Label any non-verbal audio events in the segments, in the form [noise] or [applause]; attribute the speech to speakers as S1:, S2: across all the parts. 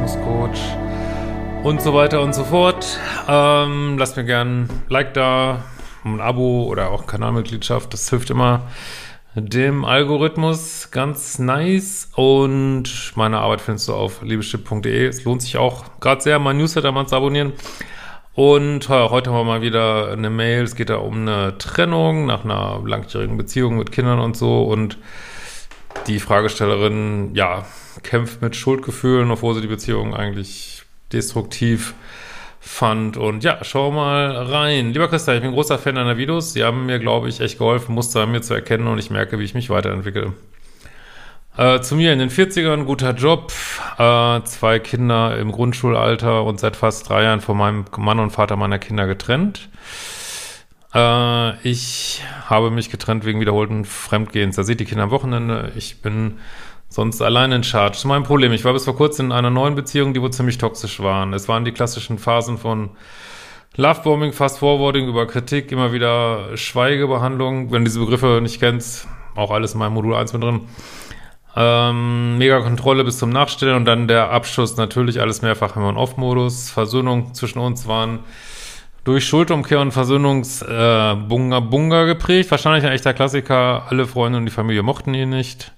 S1: Beziehungscoach und so weiter und so fort. Ähm, lasst mir gern ein Like da, ein Abo oder auch Kanalmitgliedschaft, das hilft immer dem Algorithmus ganz nice und meine Arbeit findest du auf liebeschipp.de. Es lohnt sich auch gerade sehr, mein Newsletter mal zu abonnieren. Und heute haben wir mal wieder eine Mail. Es geht da um eine Trennung nach einer langjährigen Beziehung mit Kindern und so. Und die Fragestellerin, ja, kämpft mit Schuldgefühlen, obwohl sie die Beziehung eigentlich destruktiv fand. Und ja, schau mal rein. Lieber Christian, ich bin großer Fan deiner Videos. Sie haben mir, glaube ich, echt geholfen, Muster an mir zu erkennen und ich merke, wie ich mich weiterentwickle. Äh, zu mir in den 40ern, guter Job, äh, zwei Kinder im Grundschulalter und seit fast drei Jahren von meinem Mann und Vater meiner Kinder getrennt. Äh, ich habe mich getrennt wegen wiederholten Fremdgehens. Da seht die Kinder am Wochenende. Ich bin sonst allein in Charge. Das ist mein Problem. Ich war bis vor kurzem in einer neuen Beziehung, die wohl ziemlich toxisch waren. Es waren die klassischen Phasen von Lovebombing, Fast Forwarding über Kritik, immer wieder Schweigebehandlung. Wenn du diese Begriffe nicht kennst, auch alles in meinem Modul 1 mit drin. Ähm, mega Kontrolle bis zum Nachstellen und dann der Abschluss natürlich alles mehrfach im On-Off-Modus. Versöhnung zwischen uns waren durch Schuldumkehr und Versöhnungsbunga äh, Bunga geprägt. Wahrscheinlich ein echter Klassiker. Alle Freunde und die Familie mochten ihn nicht.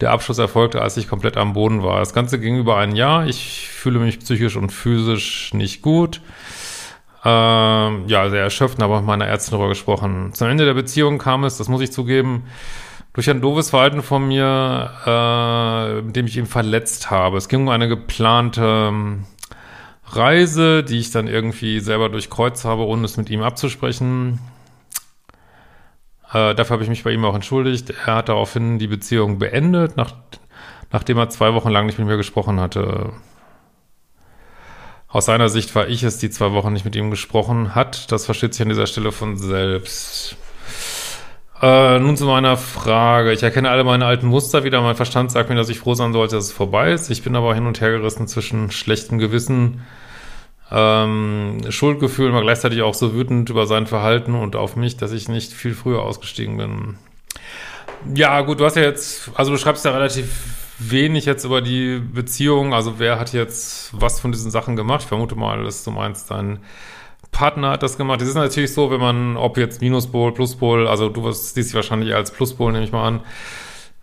S1: Der Abschluss erfolgte, als ich komplett am Boden war. Das Ganze ging über ein Jahr. Ich fühle mich psychisch und physisch nicht gut. Ähm, ja, sehr erschöpft, aber mit meiner Ärztin darüber gesprochen. Zum Ende der Beziehung kam es, das muss ich zugeben, durch ein doofes Verhalten von mir, äh, mit dem ich ihn verletzt habe. Es ging um eine geplante ähm, Reise, die ich dann irgendwie selber durchkreuzt habe, ohne es mit ihm abzusprechen. Äh, dafür habe ich mich bei ihm auch entschuldigt. Er hat daraufhin die Beziehung beendet, nach, nachdem er zwei Wochen lang nicht mit mir gesprochen hatte. Aus seiner Sicht war ich es, die zwei Wochen nicht mit ihm gesprochen hat. Das versteht sich an dieser Stelle von selbst. Äh, nun zu meiner Frage. Ich erkenne alle meine alten Muster wieder. Mein Verstand sagt mir, dass ich froh sein sollte, dass es vorbei ist. Ich bin aber hin und her gerissen zwischen schlechtem Gewissen, ähm, Schuldgefühlen, aber gleichzeitig auch so wütend über sein Verhalten und auf mich, dass ich nicht viel früher ausgestiegen bin. Ja, gut, du hast ja jetzt, also du schreibst ja relativ wenig jetzt über die Beziehung. Also wer hat jetzt was von diesen Sachen gemacht? Ich vermute mal, dass du meinst, dein Partner hat das gemacht. Das ist natürlich so, wenn man, ob jetzt Minuspol, Pluspol, also du siehst dich wahrscheinlich als Pluspol, nehme ich mal an.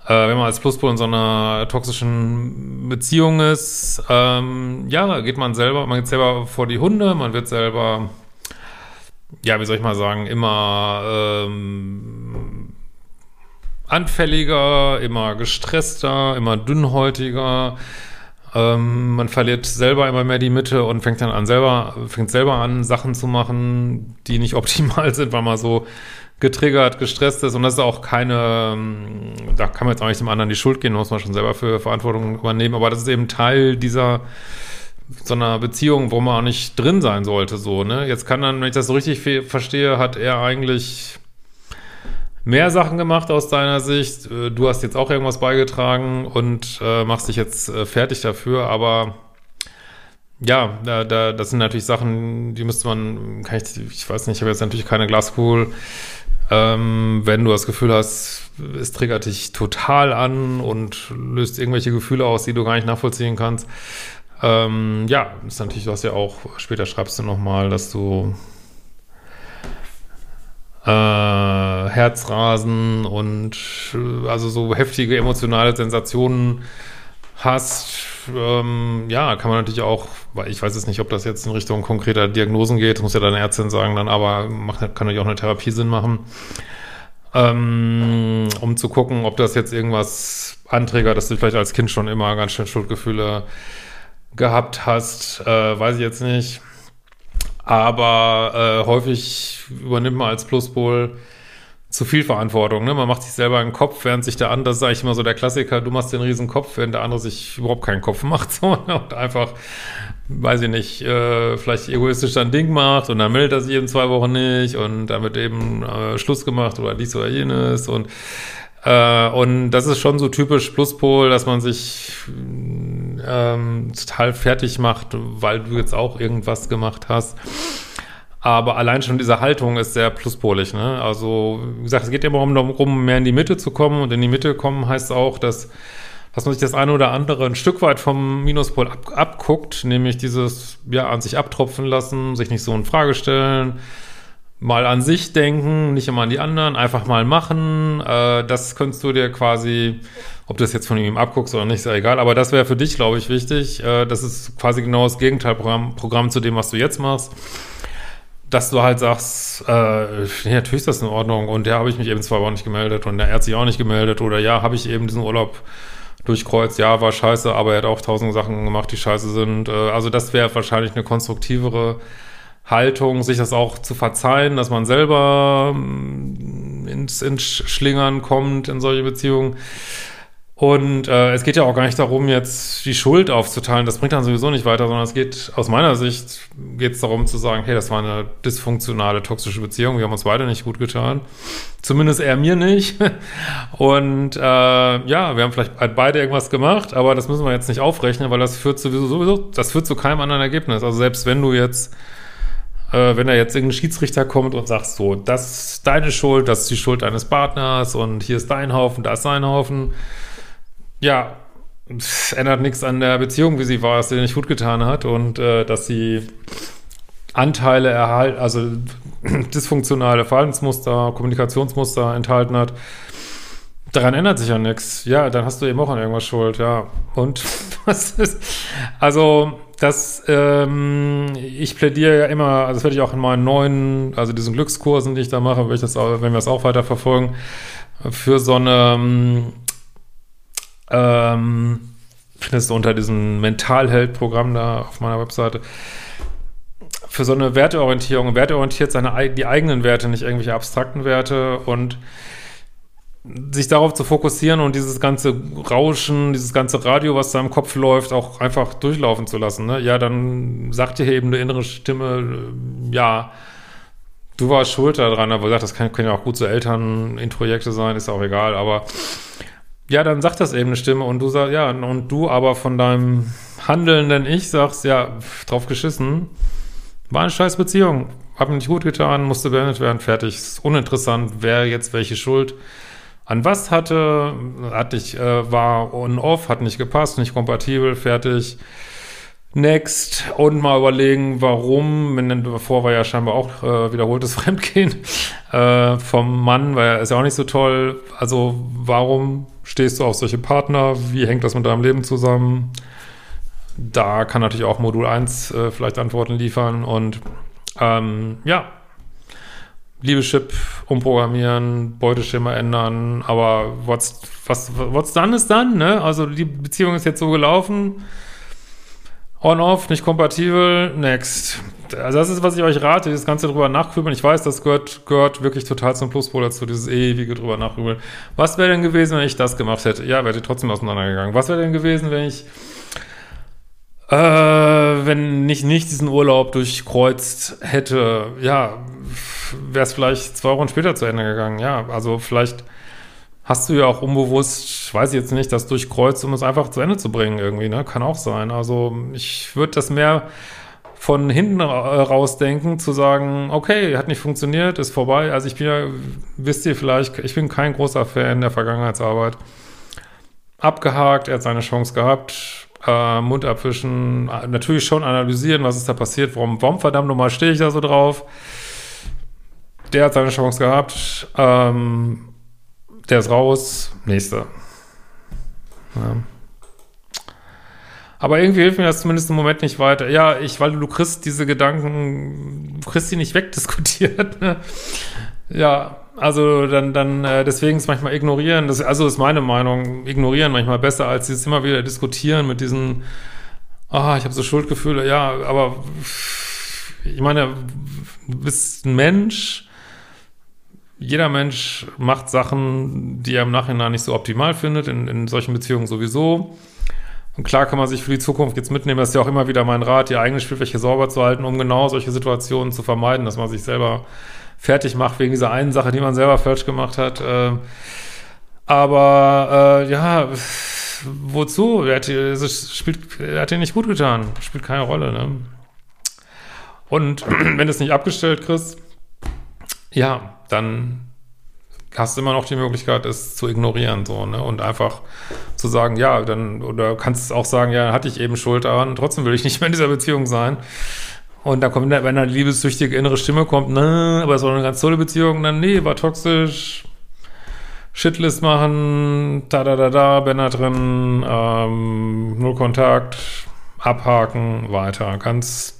S1: Äh, wenn man als Pluspol in so einer toxischen Beziehung ist, ähm, ja, geht man selber, man geht selber vor die Hunde, man wird selber, ja, wie soll ich mal sagen, immer ähm, anfälliger, immer gestresster, immer dünnhäutiger, ähm, man verliert selber immer mehr die Mitte und fängt dann an selber, fängt selber an, Sachen zu machen, die nicht [laughs] optimal sind, weil man so getriggert, gestresst ist. Und das ist auch keine, ähm, da kann man jetzt auch nicht dem anderen die Schuld gehen, muss man schon selber für Verantwortung übernehmen. Aber das ist eben Teil dieser so einer Beziehung, wo man auch nicht drin sein sollte, so, ne? Jetzt kann dann, wenn ich das so richtig verstehe, hat er eigentlich mehr Sachen gemacht aus deiner Sicht. Äh, du hast jetzt auch irgendwas beigetragen und äh, machst dich jetzt äh, fertig dafür, aber ja, da, da, das sind natürlich Sachen, die müsste man, kann ich, ich weiß nicht, ich habe jetzt natürlich keine Glaskugel. Ähm, wenn du das Gefühl hast, es triggert dich total an und löst irgendwelche Gefühle aus, die du gar nicht nachvollziehen kannst. Ähm, ja, ist natürlich, du hast ja auch, später schreibst du nochmal, dass du äh, Herzrasen und äh, also so heftige emotionale Sensationen hast, ähm, ja, kann man natürlich auch, weil ich weiß jetzt nicht, ob das jetzt in Richtung konkreter Diagnosen geht, muss ja deine Ärztin sagen, dann aber macht, kann natürlich auch eine Therapie Sinn machen, ähm, um zu gucken, ob das jetzt irgendwas anträgert, dass du vielleicht als Kind schon immer ganz schön Schuldgefühle gehabt hast, äh, weiß ich jetzt nicht. Aber äh, häufig übernimmt man als Pluspol zu viel Verantwortung. Ne? Man macht sich selber einen Kopf, während sich der andere, das ist eigentlich immer so der Klassiker, du machst den riesen Kopf, während der andere sich überhaupt keinen Kopf macht. [laughs] So, ne? und einfach, weiß ich nicht, äh, vielleicht egoistisch sein Ding macht und dann meldet er sich eben zwei Wochen nicht und dann wird eben äh, Schluss gemacht oder dies oder jenes und äh, und das ist schon so typisch Pluspol, dass man sich ähm, total fertig macht, weil du jetzt auch irgendwas gemacht hast. Aber allein schon diese Haltung ist sehr pluspolig. Ne? Also, wie gesagt, es geht immer darum, mehr in die Mitte zu kommen. Und in die Mitte kommen heißt auch, dass dass man sich das eine oder andere ein Stück weit vom Minuspol ab, abguckt, nämlich dieses, ja, an sich abtropfen lassen, sich nicht so in Frage stellen, mal an sich denken, nicht immer an die anderen, einfach mal machen. Äh, das könntest du dir quasi, ob du das jetzt von ihm abguckst oder nicht, ist ja egal, aber das wäre für dich, glaube ich, wichtig. Äh, das ist quasi genau das Gegenteilprogramm Programm zu dem, was du jetzt machst. Dass du halt sagst, äh, nee, natürlich ist das in Ordnung und ja, habe ich mich eben zwei Wochen nicht gemeldet und der hat sich auch nicht gemeldet oder ja, habe ich eben diesen Urlaub durchkreuzt, ja, war scheiße, aber er hat auch tausend Sachen gemacht, die scheiße sind. Äh, also das wäre wahrscheinlich eine konstruktivere Haltung, sich das auch zu verzeihen, dass man selber mm, ins, ins Schlingern kommt in solche Beziehungen. Und äh, es geht ja auch gar nicht darum, jetzt die Schuld aufzuteilen. Das bringt dann sowieso nicht weiter, sondern es geht aus meiner Sicht geht es darum zu sagen, hey, das war eine dysfunktionale, toxische Beziehung. Wir haben uns beide nicht gut getan. Zumindest er mir nicht. [laughs] Und äh, ja, wir haben vielleicht beide irgendwas gemacht, aber das müssen wir jetzt nicht aufrechnen, weil das führt sowieso, sowieso das führt zu keinem anderen Ergebnis. Also selbst wenn du jetzt äh, wenn da jetzt irgendein Schiedsrichter kommt und sagt so, das ist deine Schuld, das ist die Schuld deines Partners und hier ist dein Haufen, da ist sein Haufen ja, es ändert nichts an der Beziehung, wie sie war, dass sie nicht gut getan hat und äh, dass sie Anteile erhalten, also [clears throat] dysfunktionale Verhaltensmuster, Kommunikationsmuster enthalten hat. Daran ändert sich ja nichts. Ja, dann hast du eben auch an irgendwas schuld, ja. Und [laughs] was ist, also das, ähm, ich plädiere ja immer, also das werde ich auch in meinen neuen, also diesen Glückskursen, die ich da mache, ich das, wenn wir das auch weiter verfolgen, für so eine ähm, findest du unter diesem Mentalheld-Programm da auf meiner Webseite. Für so eine Werteorientierung, werteorientiert seine, die eigenen Werte, nicht irgendwelche abstrakten Werte und sich darauf zu fokussieren und dieses ganze Rauschen, dieses ganze Radio, was da im Kopf läuft, auch einfach durchlaufen zu lassen. Ne? Ja, dann sagt dir eben eine innere Stimme, ja, du warst schuld daran, aber sagt, das können, können ja auch gut so Elternintrojekte sein, ist auch egal, aber ja, dann sagt das eben eine Stimme und du sagst, ja, und du aber von deinem handelnden Ich sagst, ja, drauf geschissen, war eine scheiß Beziehung, hab mir nicht gut getan, musste beendet werden, fertig, ist uninteressant, wer jetzt welche Schuld an was hatte, hat nicht, äh, war on-off, hat nicht gepasst, nicht kompatibel, fertig, next und mal überlegen, warum, davor war ja scheinbar auch äh, wiederholtes [laughs] Fremdgehen äh, vom Mann, weil er ist ja auch nicht so toll, also warum stehst du auf solche Partner? Wie hängt das mit deinem Leben zusammen? Da kann natürlich auch Modul 1 äh, vielleicht Antworten liefern und ähm, ja, Liebeschip umprogrammieren, Beuteschema ändern, aber what's, was, what's done ist dann, ne? Also die Beziehung ist jetzt so gelaufen, On-Off, nicht kompatibel, next. Also das ist, was ich euch rate, das Ganze drüber nachgrübeln. Ich weiß, das gehört, gehört wirklich total zum Pluspol dazu, dieses ewige drüber nachgrübeln. Was wäre denn gewesen, wenn ich das gemacht hätte? Ja, wäre trotzdem auseinandergegangen. Was wäre denn gewesen, wenn ich, äh, wenn ich nicht diesen Urlaub durchkreuzt hätte? Ja, wäre es vielleicht zwei Wochen später zu Ende gegangen. Ja, also vielleicht hast du ja auch unbewusst, weiß ich jetzt nicht, das durchkreuzt, um es einfach zu Ende zu bringen irgendwie, ne? Kann auch sein. Also ich würde das mehr von hinten rausdenken, zu sagen, okay, hat nicht funktioniert, ist vorbei. Also ich bin ja, wisst ihr vielleicht, ich bin kein großer Fan der Vergangenheitsarbeit. Abgehakt, er hat seine Chance gehabt, äh, Mund abwischen, natürlich schon analysieren, was ist da passiert, warum, warum verdammt nochmal stehe ich da so drauf. Der hat seine Chance gehabt, ähm, der ist raus, nächster. Ja. Aber irgendwie hilft mir das zumindest im Moment nicht weiter. Ja, ich, weil du kriegst diese Gedanken, kriegst die nicht wegdiskutiert. [laughs] Ne? Ja, also dann, dann, äh, deswegen ist manchmal ignorieren, das, also ist meine Meinung, ignorieren manchmal besser, als dieses immer wieder diskutieren mit diesen, ah, ich habe so Schuldgefühle, ja, aber ich meine, du bist ein Mensch, jeder Mensch macht Sachen, die er im Nachhinein nicht so optimal findet, in, in solchen Beziehungen sowieso. Und klar kann man sich für die Zukunft jetzt mitnehmen, das ist ja auch immer wieder mein Rat, die eigene Spielfläche sauber zu halten, um genau solche Situationen zu vermeiden, dass man sich selber fertig macht wegen dieser einen Sache, die man selber falsch gemacht hat. Äh, aber äh, ja, wozu? Er hat, spielt, er hat dir nicht gut getan. Spielt keine Rolle. Ne? Und [clears throat] wenn du es nicht abgestellt kriegst, ja, dann hast du immer noch die Möglichkeit, es zu ignorieren, so, ne? Und einfach zu sagen, ja, dann, oder kannst auch sagen, ja, hatte ich eben Schuld daran, trotzdem will ich nicht mehr in dieser Beziehung sein. Und dann kommt, wenn eine liebessüchtige innere Stimme kommt, ne, aber es war eine ganz tolle Beziehung, dann, nee, war toxisch, Shitlist machen, da, da, da, da, da drin, ähm, null Kontakt, abhaken, weiter. Ganz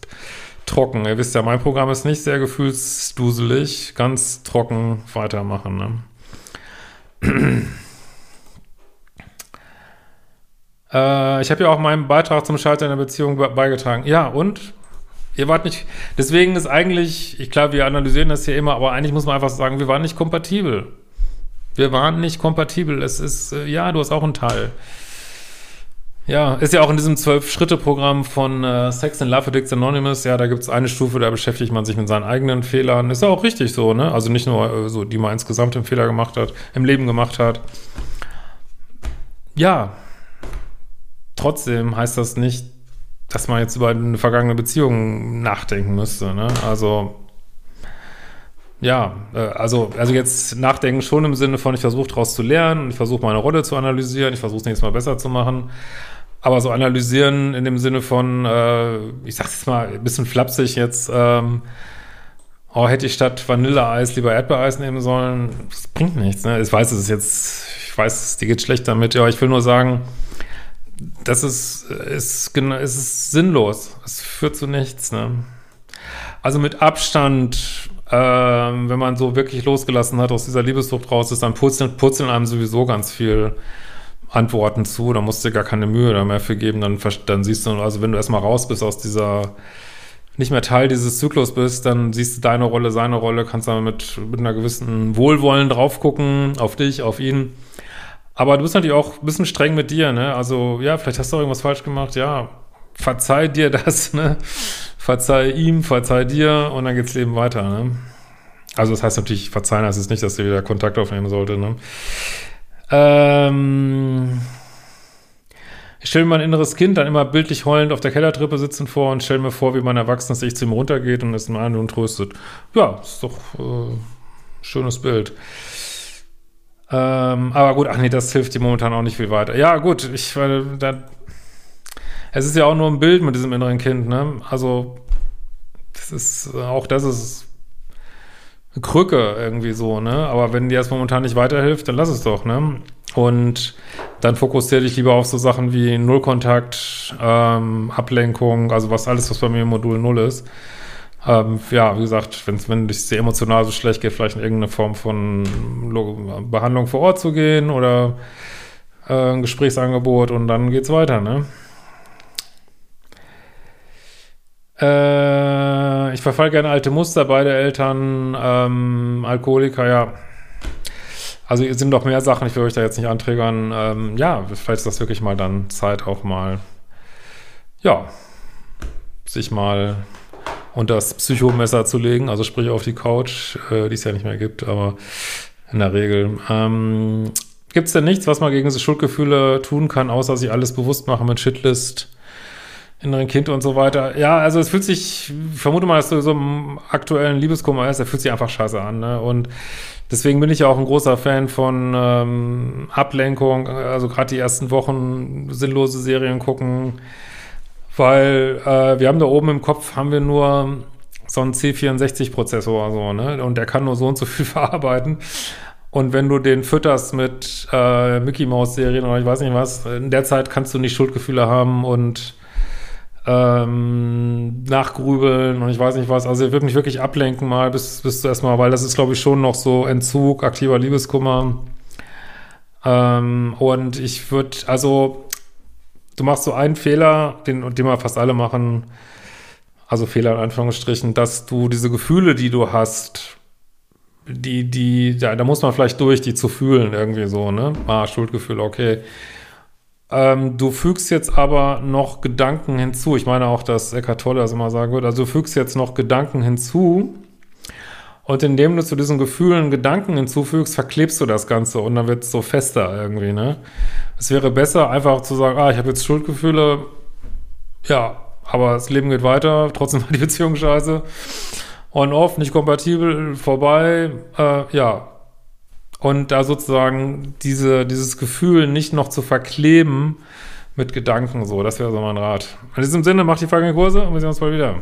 S1: trocken. Ihr wisst ja, mein Programm ist nicht sehr gefühlsduselig, ganz trocken weitermachen, ne? [clears throat] äh, ich habe ja auch meinen Beitrag zum Scheitern der Beziehung beigetragen. Ja, und? Ihr wart nicht, deswegen ist eigentlich, ich glaube, wir analysieren das hier immer, aber eigentlich muss man einfach sagen, wir waren nicht kompatibel. Wir waren nicht kompatibel. Es ist, äh, ja, du hast auch einen Teil. Ja, ist ja auch in diesem Zwölf-Schritte-Programm von äh, Sex and Love Addicts Anonymous, ja, da gibt es eine Stufe, da beschäftigt man sich mit seinen eigenen Fehlern. Ist ja auch richtig so, ne? Also nicht nur äh, so, die man insgesamt im Fehler gemacht hat, im Leben gemacht hat. Ja, trotzdem heißt das nicht, dass man jetzt über eine vergangene Beziehung nachdenken müsste. Ne? Also ja, äh, also, also jetzt nachdenken schon im Sinne von, ich versuche daraus zu lernen, ich versuche meine Rolle zu analysieren, ich versuche es nächstes Mal besser zu machen. Aber so analysieren in dem Sinne von, äh, ich sag's jetzt mal ein bisschen flapsig jetzt, ähm, oh, hätte ich statt Vanilleeis lieber Erdbeereis nehmen sollen, das bringt nichts. Ne? Ich weiß, es ist jetzt, ich weiß, dir geht schlecht damit, ja, ich will nur sagen, das ist, ist, es ist sinnlos. Es führt zu nichts. Ne? Also mit Abstand, ähm, wenn man so wirklich losgelassen hat, aus dieser Liebessucht raus ist, dann purzeln, purzeln einem sowieso ganz viel Antworten zu. Da musst du gar keine Mühe da mehr für geben. Dann, dann siehst du, also wenn du erstmal raus bist aus dieser, nicht mehr Teil dieses Zyklus bist, dann siehst du deine Rolle, seine Rolle, kannst dann mit, mit einer gewissen Wohlwollen drauf gucken, auf dich, auf ihn aber du bist natürlich auch ein bisschen streng mit dir, ne? Also, ja, vielleicht hast du auch irgendwas falsch gemacht, ja. Verzeih dir das, ne? Verzeih ihm, verzeih dir und dann geht's Leben weiter, ne? Also, das heißt natürlich, verzeihen heißt es nicht, dass ihr wieder Kontakt aufnehmen sollte, ne? Ähm. Ich stelle mir mein inneres Kind dann immer bildlich heulend auf der Kellertreppe sitzen vor und stelle mir vor, wie mein erwachsenes Ich zu ihm runtergeht und es ihm an und tröstet. Ja, ist doch äh, schönes Bild. Ähm, aber gut, ach nee, das hilft dir momentan auch nicht viel weiter. Ja, gut, ich, weil da, es ist ja auch nur ein Bild mit diesem inneren Kind, ne? Also, das ist, auch das ist eine Krücke irgendwie so, ne? Aber wenn dir das momentan nicht weiterhilft, dann lass es doch, ne? Und dann fokussiere dich lieber auf so Sachen wie Nullkontakt, ähm, Ablenkung, also was alles, was bei mir im Modul Null ist. Ähm, ja, wie gesagt, wenn es dir emotional so schlecht geht, vielleicht in irgendeine Form von Behandlung vor Ort zu gehen oder äh, ein Gesprächsangebot und dann geht's weiter, ne? Äh, ich verfall gerne alte Muster, beide Eltern, ähm, Alkoholiker, ja. Also es sind doch mehr Sachen, ich will euch da jetzt nicht anträgern. Ähm, ja, vielleicht ist das wirklich mal dann Zeit auch mal, ja, sich mal und das Psychomesser zu legen, also sprich auf die Couch, äh, die es ja nicht mehr gibt, aber in der Regel. Ähm, gibt es denn nichts, was man gegen diese Schuldgefühle tun kann, außer sich alles bewusst machen mit Shitlist, inneren Kind und so weiter? Ja, also es fühlt sich, ich vermute mal, dass du so im aktuellen Liebeskummer ist, der fühlt sich einfach scheiße an, ne? Und deswegen bin ich ja auch ein großer Fan von ähm, Ablenkung, also gerade die ersten Wochen sinnlose Serien gucken, weil äh, wir haben da oben im Kopf, haben wir nur so einen C64-Prozessor, so, ne? Und der kann nur so und so [laughs] viel verarbeiten. Und wenn du den fütterst mit äh, Mickey Mouse-Serien oder ich weiß nicht was, in der Zeit kannst du nicht Schuldgefühle haben und ähm, nachgrübeln und ich weiß nicht was. Also wirklich, wirklich ablenken mal, bis, bis du erstmal, weil das ist, glaube ich, schon noch so Entzug, aktiver Liebeskummer. Ähm, und ich würde, also du machst so einen Fehler, den, den wir fast alle machen, also Fehler in Anführungsstrichen, dass du diese Gefühle, die du hast, die, die, da, da muss man vielleicht durch, die zu fühlen, irgendwie so, ne? Ah, Schuldgefühle, okay. Ähm, du fügst jetzt aber noch Gedanken hinzu. Ich meine auch, dass Eckhart Tolle das immer sagen würde. Also du fügst jetzt noch Gedanken hinzu, und indem du zu diesen Gefühlen Gedanken hinzufügst, verklebst du das Ganze und dann wird es so fester irgendwie, ne? Es wäre besser, einfach zu sagen, ah, ich habe jetzt Schuldgefühle, ja, aber das Leben geht weiter, trotzdem [laughs] war die Beziehung scheiße. On-off, nicht kompatibel, vorbei, äh, ja. und da sozusagen diese, dieses Gefühl nicht noch zu verkleben mit Gedanken so. Das wäre so mein Rat. In diesem Sinne, macht die folgenden Kurse und wir sehen uns bald wieder.